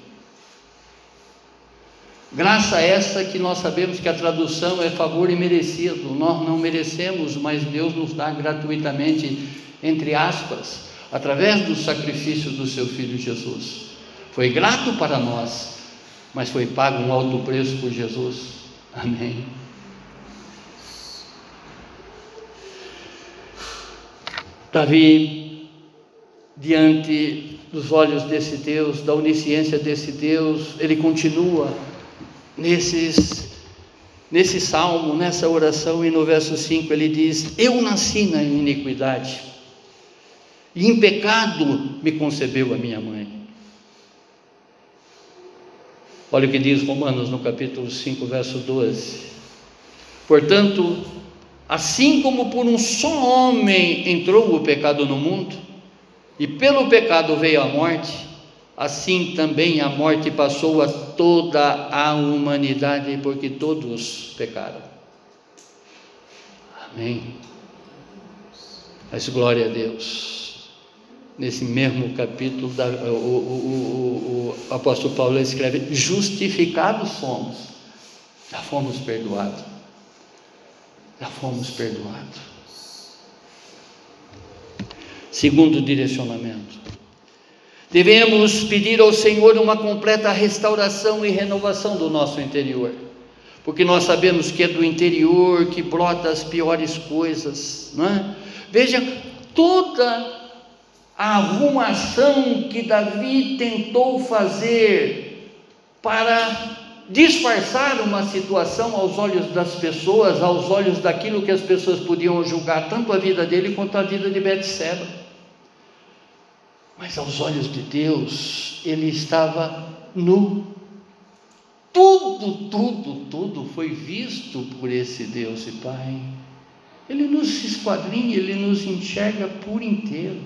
Graça essa que nós sabemos que a tradução é favor imerecido. Nós não merecemos, mas Deus nos dá gratuitamente, entre aspas, através do sacrifício do seu filho Jesus. Foi grato para nós, mas foi pago um alto preço por Jesus. Amém. Davi, diante dos olhos desse Deus, da onisciência desse Deus, ele continua nesses, nesse salmo, nessa oração, e no verso 5 ele diz: Eu nasci na iniquidade, e em pecado me concebeu a minha mãe. Olha o que diz Romanos no capítulo 5, verso 12. Portanto, assim como por um só homem entrou o pecado no mundo, e pelo pecado veio a morte, assim também a morte passou a toda a humanidade, porque todos pecaram. Amém. Mas glória a Deus nesse mesmo capítulo, da, o, o, o, o, apóstolo Paulo escreve: justificados fomos, já fomos perdoados, já fomos perdoados. Segundo direcionamento, devemos pedir ao Senhor uma completa restauração e renovação do nosso interior, porque nós sabemos que é do interior que brota as piores coisas, não é? Veja, toda a arrumação que Davi tentou fazer para disfarçar uma situação aos olhos das pessoas, aos olhos daquilo que as pessoas podiam julgar, tanto a vida dele quanto a vida de Betseba. Mas aos olhos de Deus, ele estava nu. Tudo, tudo, tudo foi visto por esse Deus e Pai. Ele nos esquadrinha, ele nos enxerga por inteiro.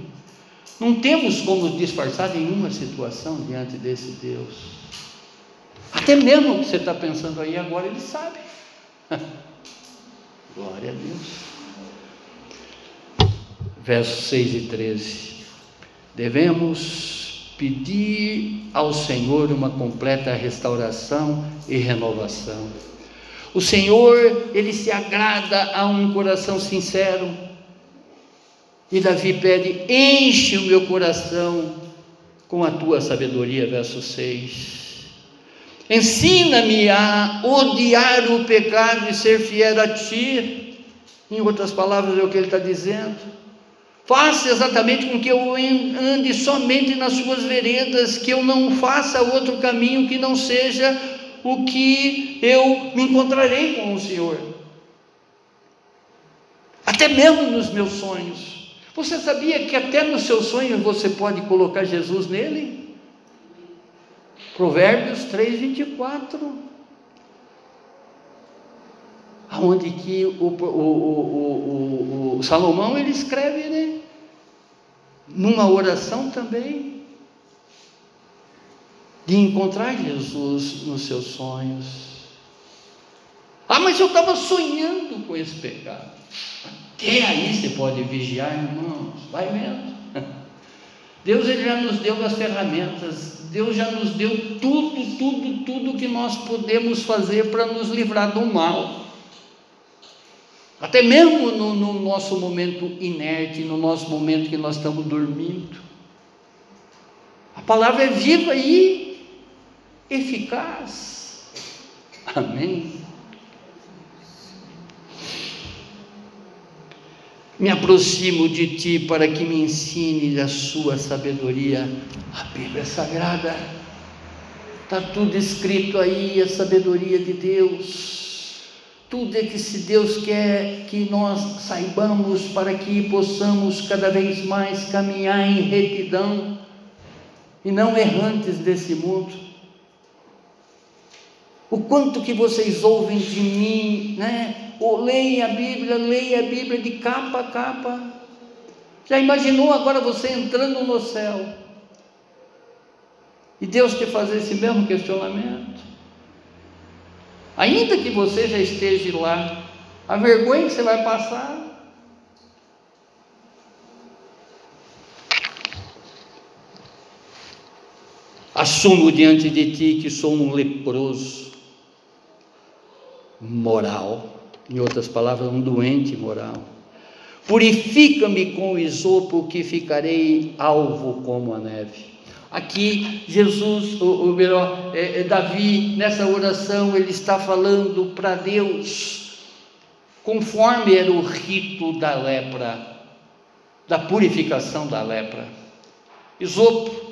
Não temos como disfarçar nenhuma situação diante desse Deus. Até mesmo o que você está pensando aí agora, Ele sabe. Glória a Deus. Versos 6 e 13. Devemos pedir ao Senhor uma completa restauração e renovação. O Senhor, Ele se agrada a um coração sincero e Davi pede: enche o meu coração com a tua sabedoria, verso 6. Ensina-me a odiar o pecado e ser fiel a ti. Em outras palavras, é o que ele está dizendo. Faça exatamente com que eu ande somente nas suas veredas, que eu não faça outro caminho que não seja o que eu me encontrarei com o Senhor. Até mesmo nos meus sonhos. Você sabia que até no seu sonho você pode colocar Jesus nele? Provérbios 3, 24. Onde que o, o, o, o, Salomão ele escreve, né? Numa oração também, de encontrar Jesus nos seus sonhos. Ah, mas eu estava sonhando com esse pecado. Até aí você pode vigiar, irmãos, vai vendo. Deus ele já nos deu as ferramentas, Deus já nos deu tudo, tudo, tudo que nós podemos fazer para nos livrar do mal. Até mesmo no, no nosso momento inerte, no nosso momento que nós estamos dormindo. A palavra é viva e eficaz. Amém. Me aproximo de ti para que me ensine a sua sabedoria. A Bíblia sagrada, está tudo escrito aí, a sabedoria de Deus. Tudo é que se Deus quer que nós saibamos para que possamos cada vez mais caminhar em retidão e não errantes desse mundo. O quanto que vocês ouvem de mim, né? Ou leia a Bíblia, leia a Bíblia de capa a capa. Já imaginou agora você entrando no céu? E Deus te fazer esse mesmo questionamento? Ainda que você já esteja lá, a vergonha que você vai passar. Assumo diante de ti que sou um leproso moral em outras palavras, um doente moral. Purifica-me com o isopo, que ficarei alvo como a neve. Aqui, Jesus, ou, melhor, é, é Davi, nessa oração, ele está falando para Deus, conforme era o rito da lepra, da purificação da lepra. Isopo,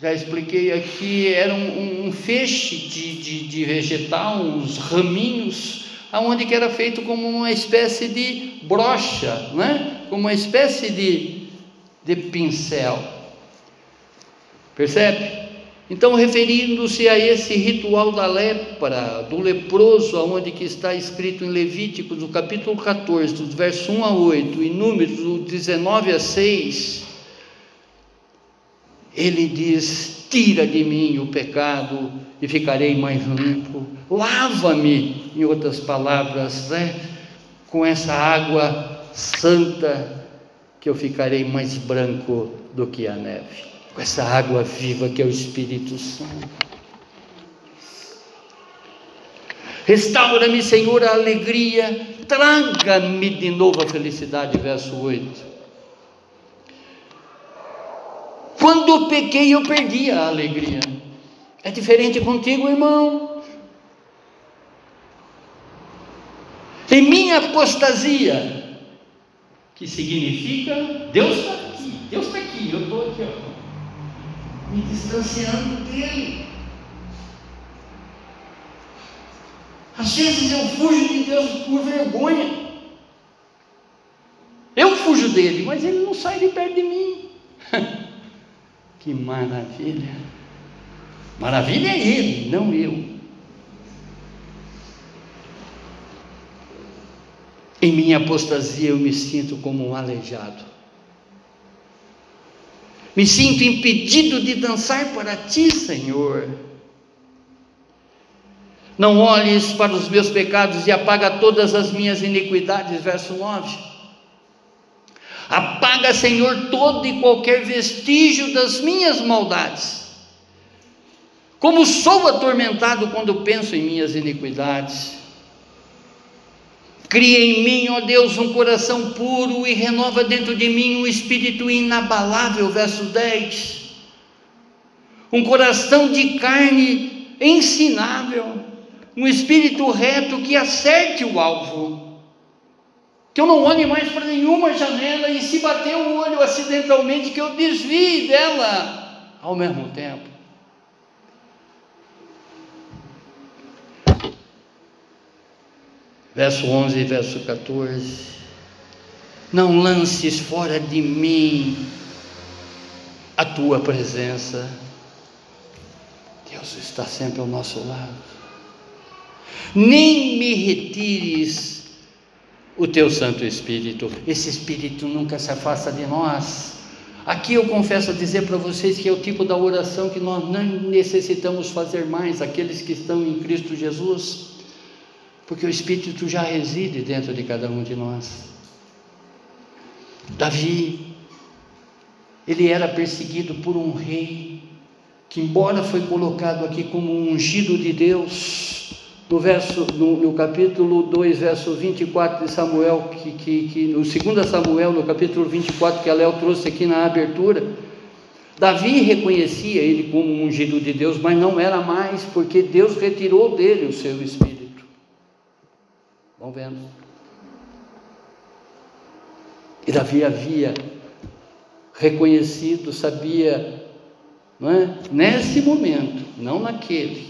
já expliquei aqui, era um, um feixe de, de, de, vegetal, uns raminhos, aonde que era feito como uma espécie de brocha, né? como uma espécie de, de pincel. Percebe? Então, referindo-se a esse ritual da lepra, do leproso, aonde que está escrito em Levíticos, no capítulo 14, dos versos 1 a 8, e Números, do 19 a 6, ele diz: Tira de mim o pecado e ficarei mais limpo. Lava-me, em outras palavras, né? com essa água santa, que eu ficarei mais branco do que a neve com essa água viva que é o Espírito Santo. Restaura-me, Senhor, a alegria, traga-me de novo a felicidade, verso 8. Quando pequei, eu perdi a alegria. É diferente contigo, irmão. Em minha apostasia, que significa Deus está aqui, Deus está aqui, eu estou aqui, ó me distanciando dele. Às vezes eu fujo de Deus por vergonha. Eu fujo dele, mas ele não sai de perto de mim. que maravilha! Maravilha é ele, não eu. Em minha apostasia eu me sinto como um aleijado. Me sinto impedido de dançar para ti, Senhor. Não olhes para os meus pecados e apaga todas as minhas iniquidades. Verso 9. Apaga, Senhor, todo e qualquer vestígio das minhas maldades. Como sou atormentado quando penso em minhas iniquidades. Cria em mim, ó Deus, um coração puro e renova dentro de mim um espírito inabalável. Verso 10. Um coração de carne ensinável, um espírito reto que acerte o alvo. Que eu não olhe mais para nenhuma janela e se bater o olho acidentalmente, que eu desvie dela ao mesmo tempo. Verso 11 e verso 14. Não lances fora de mim a tua presença. Deus está sempre ao nosso lado. Nem me retires o teu Santo Espírito. Esse Espírito nunca se afasta de nós. Aqui eu confesso dizer para vocês que é o tipo da oração que nós não necessitamos fazer mais, aqueles que estão em Cristo Jesus porque o Espírito já reside dentro de cada um de nós. Davi, ele era perseguido por um rei, que embora foi colocado aqui como um ungido de Deus, no, verso, no, no capítulo 2, verso 24 de Samuel, que, que, que, no 2 Samuel, no capítulo 24, que a Léo trouxe aqui na abertura, Davi reconhecia ele como um ungido de Deus, mas não era mais, porque Deus retirou dele o seu espírito. Vão vendo. E Davi havia reconhecido, sabia, não é? nesse momento, não naquele,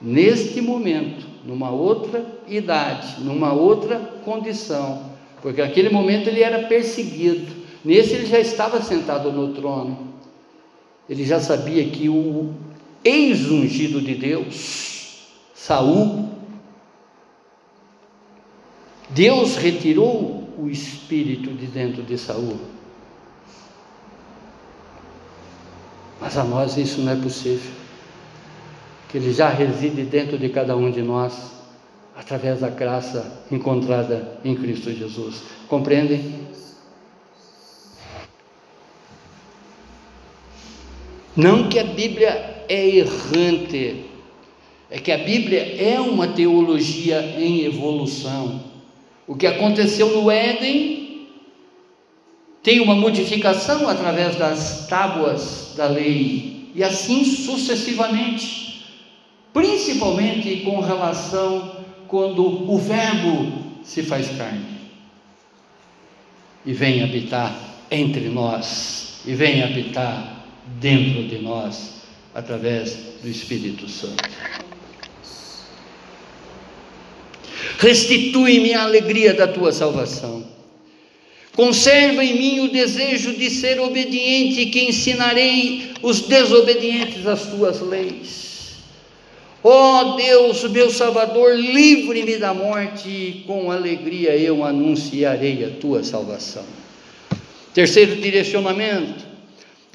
neste momento, numa outra idade, numa outra condição, porque naquele momento ele era perseguido, nesse ele já estava sentado no trono, ele já sabia que o ex-ungido de Deus, Saul, Deus retirou o espírito de dentro de Saul. Mas a nós isso não é possível. Que ele já reside dentro de cada um de nós, através da graça encontrada em Cristo Jesus. Compreendem? Não que a Bíblia é errante, é que a Bíblia é uma teologia em evolução. O que aconteceu no Éden tem uma modificação através das tábuas da lei, e assim sucessivamente, principalmente com relação quando o Verbo se faz carne e vem habitar entre nós, e vem habitar dentro de nós, através do Espírito Santo. Restitui-me a alegria da tua salvação. Conserva em mim o desejo de ser obediente, que ensinarei os desobedientes às tuas leis. Ó oh Deus, meu Salvador, livre-me da morte e com alegria eu anunciarei a tua salvação. Terceiro direcionamento: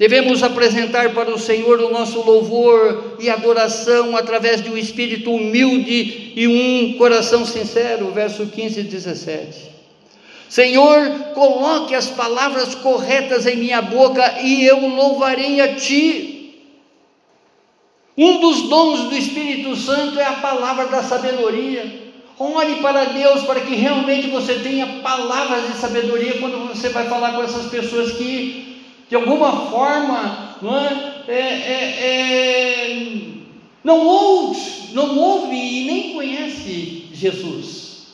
devemos apresentar para o Senhor o nosso louvor e adoração através de um espírito humilde e um coração sincero. Verso 15 e 17. Senhor, coloque as palavras corretas em minha boca e eu louvarei a Ti. Um dos dons do Espírito Santo é a palavra da sabedoria. Ore para Deus para que realmente você tenha palavras de sabedoria quando você vai falar com essas pessoas que, de alguma forma, não, é, é, é, é não ouve, não ouve e nem conhece Jesus.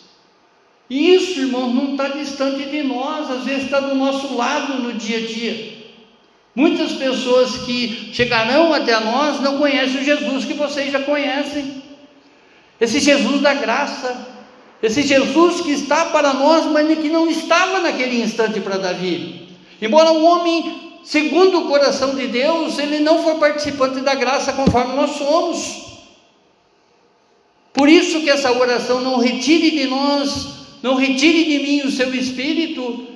E isso, irmão, não está distante de nós, às vezes está do nosso lado no dia a dia. Muitas pessoas que chegarão até nós não conhecem o Jesus que vocês já conhecem. Esse Jesus da graça, esse Jesus que está para nós, mas que não estava naquele instante para Davi. Embora o homem, segundo o coração de Deus, ele não foi participante da graça conforme nós somos. Por isso que essa oração não retire de nós, não retire de mim o seu espírito,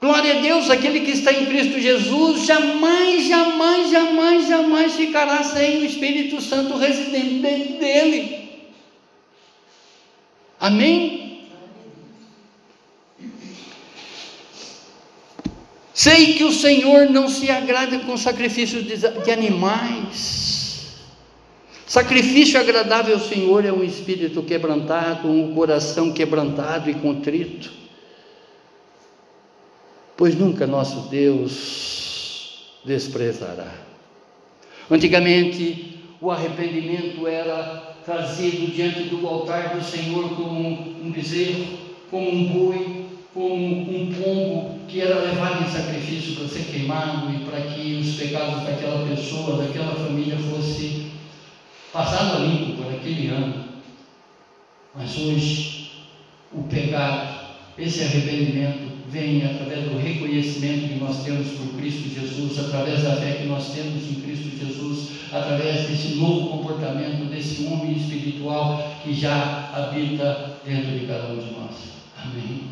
Glória a Deus, aquele que está em Cristo Jesus jamais, jamais, jamais, jamais ficará sem o Espírito Santo residente dentro dele. Amém? Sei que o Senhor não se agrada com sacrifícios de, animais. Sacrifício agradável ao Senhor é um espírito quebrantado, um coração quebrantado e contrito pois nunca nosso Deus desprezará. Antigamente, o arrependimento era trazido diante do altar do Senhor como um bezerro, como um boi, como um pombo que era levado em sacrifício para ser queimado e para que os pecados daquela pessoa, daquela família fosse passado a limpo por aquele ano. Mas hoje, o pecado, esse arrependimento vem através do reconhecimento que nós temos por Cristo Jesus, através da fé que nós temos em Cristo Jesus, através desse novo comportamento desse homem espiritual que já habita dentro de cada um de nós. Amém.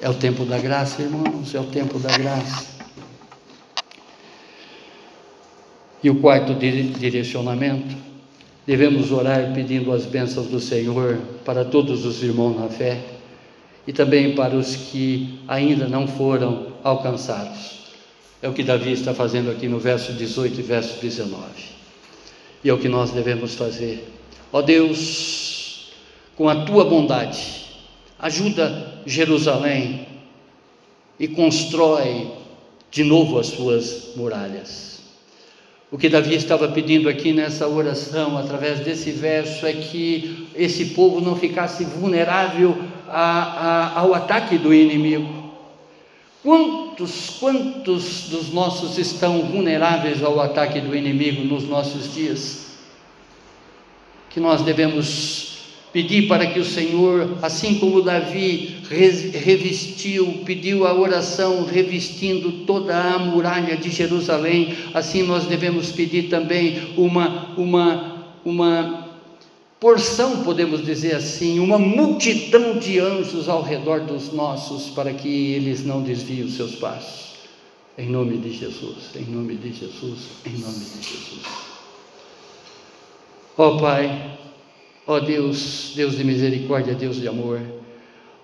É o tempo da graça, irmãos, é o tempo da graça. E o quarto direcionamento Devemos orar pedindo as bênçãos do Senhor para todos os irmãos na fé e também para os que ainda não foram alcançados. É o que Davi está fazendo aqui no verso 18 e verso 19. E é o que nós devemos fazer. Ó Deus, com a tua bondade, ajuda Jerusalém e constrói de novo as suas muralhas. O que Davi estava pedindo aqui nessa oração, através desse verso, é que esse povo não ficasse vulnerável a, a, ao ataque do inimigo. Quantos, quantos dos nossos estão vulneráveis ao ataque do inimigo nos nossos dias? Que nós devemos Pedir para que o Senhor, assim como Davi revestiu, pediu a oração revestindo toda a muralha de Jerusalém, assim nós devemos pedir também uma, uma, uma porção, podemos dizer assim, uma multidão de anjos ao redor dos nossos, para que eles não desviem os seus passos. Em nome de Jesus, em nome de Jesus, em nome de Jesus. Ó oh, Pai, Ó oh Deus, Deus de misericórdia, Deus de amor,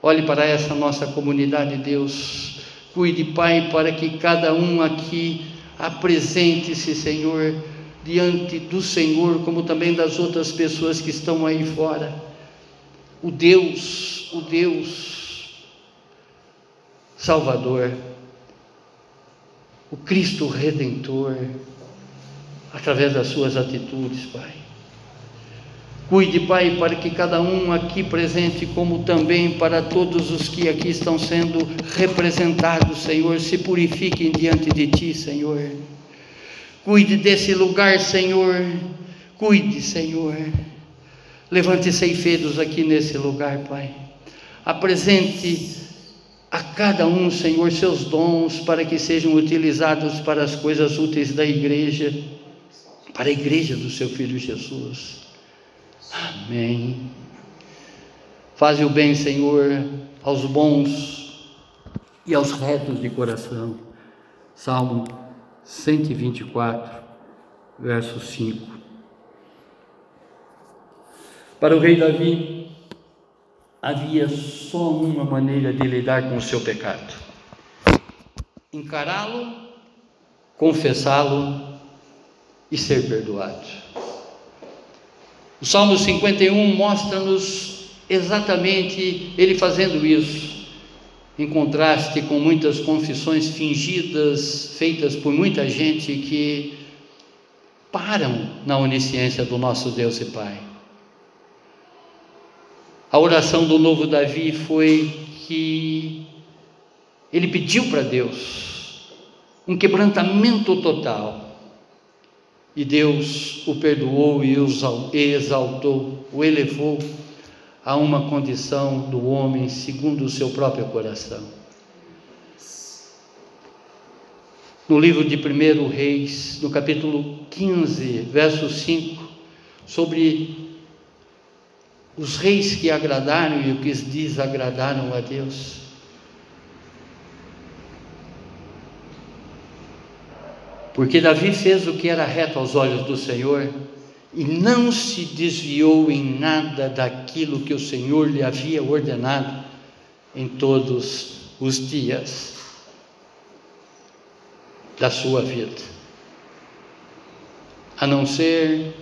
olhe para essa nossa comunidade, Deus. Cuide, Pai, para que cada um aqui apresente-se, Senhor, diante do Senhor, como também das outras pessoas que estão aí fora. O Deus, o Deus Salvador, o Cristo Redentor, através das suas atitudes, Pai. Cuide, Pai, para que cada um aqui presente, como também para todos os que aqui estão sendo representados, Senhor, se purifiquem diante de Ti, Senhor. Cuide desse lugar, Senhor. Cuide, Senhor. Levante ceifeiros aqui nesse lugar, Pai. Apresente a cada um, Senhor, seus dons para que sejam utilizados para as coisas úteis da igreja, para a igreja do seu Filho Jesus. Amém. Faze o bem, Senhor, aos bons e aos retos de coração. Salmo 124, verso 5. Para o rei Davi, havia só uma maneira de lidar com o seu pecado: encará-lo, confessá-lo e ser perdoado. O Salmo 51 mostra-nos exatamente ele fazendo isso, em contraste com muitas confissões fingidas feitas por muita gente que param na onisciência do nosso Deus e Pai. A oração do novo Davi foi que ele pediu para Deus um quebrantamento total. E Deus o perdoou e o exaltou, o elevou a uma condição do homem segundo o seu próprio coração. No livro de 1 Reis, no capítulo 15, verso 5, sobre os reis que agradaram e os que desagradaram a Deus. Porque Davi fez o que era reto aos olhos do Senhor e não se desviou em nada daquilo que o Senhor lhe havia ordenado em todos os dias da sua vida, a não ser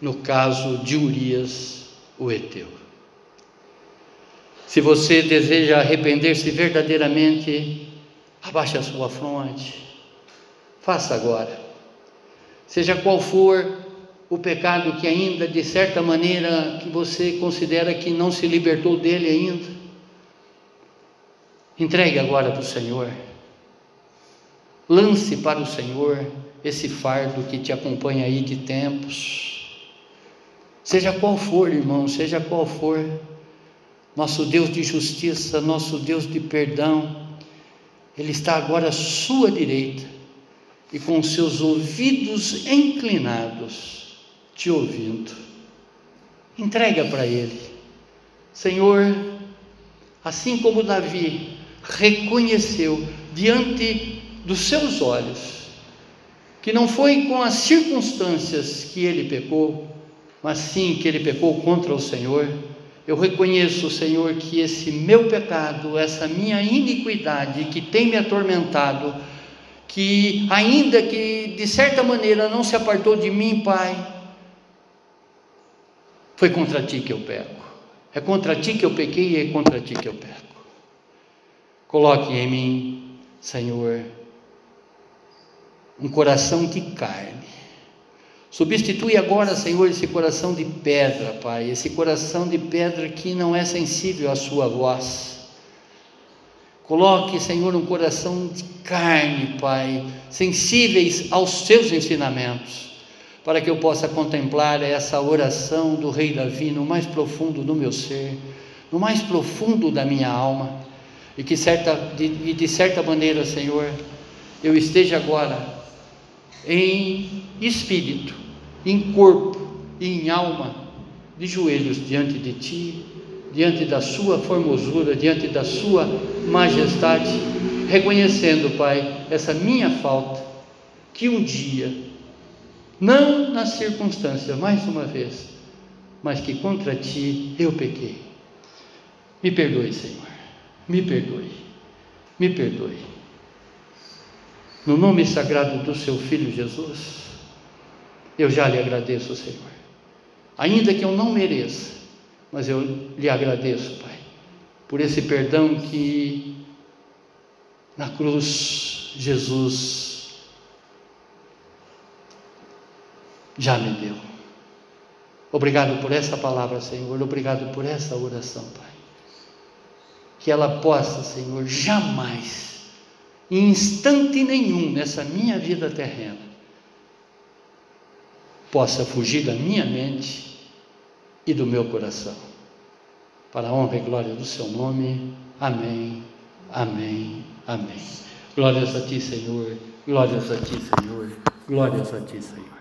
no caso de Urias o Eteu. Se você deseja arrepender-se verdadeiramente, abaixe a sua fronte, faça agora. Seja qual for o pecado que ainda, de certa maneira, que você considera que não se libertou dele ainda, entregue agora para o Senhor. Lance para o Senhor esse fardo que te acompanha aí de tempos Seja qual for, irmão, seja qual for, nosso Deus de justiça, nosso Deus de perdão, Ele está agora à sua direita e com seus ouvidos inclinados, te ouvindo. Entrega para Ele, Senhor, assim como Davi reconheceu diante dos seus olhos, que não foi com as circunstâncias que ele pecou, mas sim que ele pecou contra o Senhor. Eu reconheço, Senhor, que esse meu pecado, essa minha iniquidade que tem me atormentado, que ainda que de certa maneira não se apartou de mim, Pai, foi contra ti que eu peco. É contra ti que eu pequei e é contra ti que eu peco. Coloque em mim, Senhor, um coração de carne Substitui agora, Senhor, esse coração de pedra, Pai, esse coração de pedra que não é sensível à Sua voz. Coloque, Senhor, um coração de carne, Pai, sensíveis aos Seus ensinamentos, para que eu possa contemplar essa oração do Rei Davi no mais profundo do meu ser, no mais profundo da minha alma, e que certa, de, de certa maneira, Senhor, eu esteja agora em espírito em corpo e em alma, de joelhos diante de Ti, diante da Sua formosura, diante da Sua majestade, reconhecendo, Pai, essa minha falta, que um dia, não nas circunstâncias, mais uma vez, mas que contra Ti eu pequei. Me perdoe, Senhor, me perdoe, me perdoe. No nome sagrado do Seu Filho Jesus, eu já lhe agradeço, Senhor. Ainda que eu não mereça, mas eu lhe agradeço, Pai, por esse perdão que Na cruz, Jesus já me deu. Obrigado por essa palavra, Senhor. Obrigado por essa oração, Pai. Que ela possa, Senhor, jamais, em instante nenhum nessa minha vida terrena, possa fugir da minha mente e do meu coração. Para a honra e glória do seu nome. Amém. Amém. Amém. Glórias a ti, Senhor. Glórias a ti, Senhor. Glórias a ti, Senhor.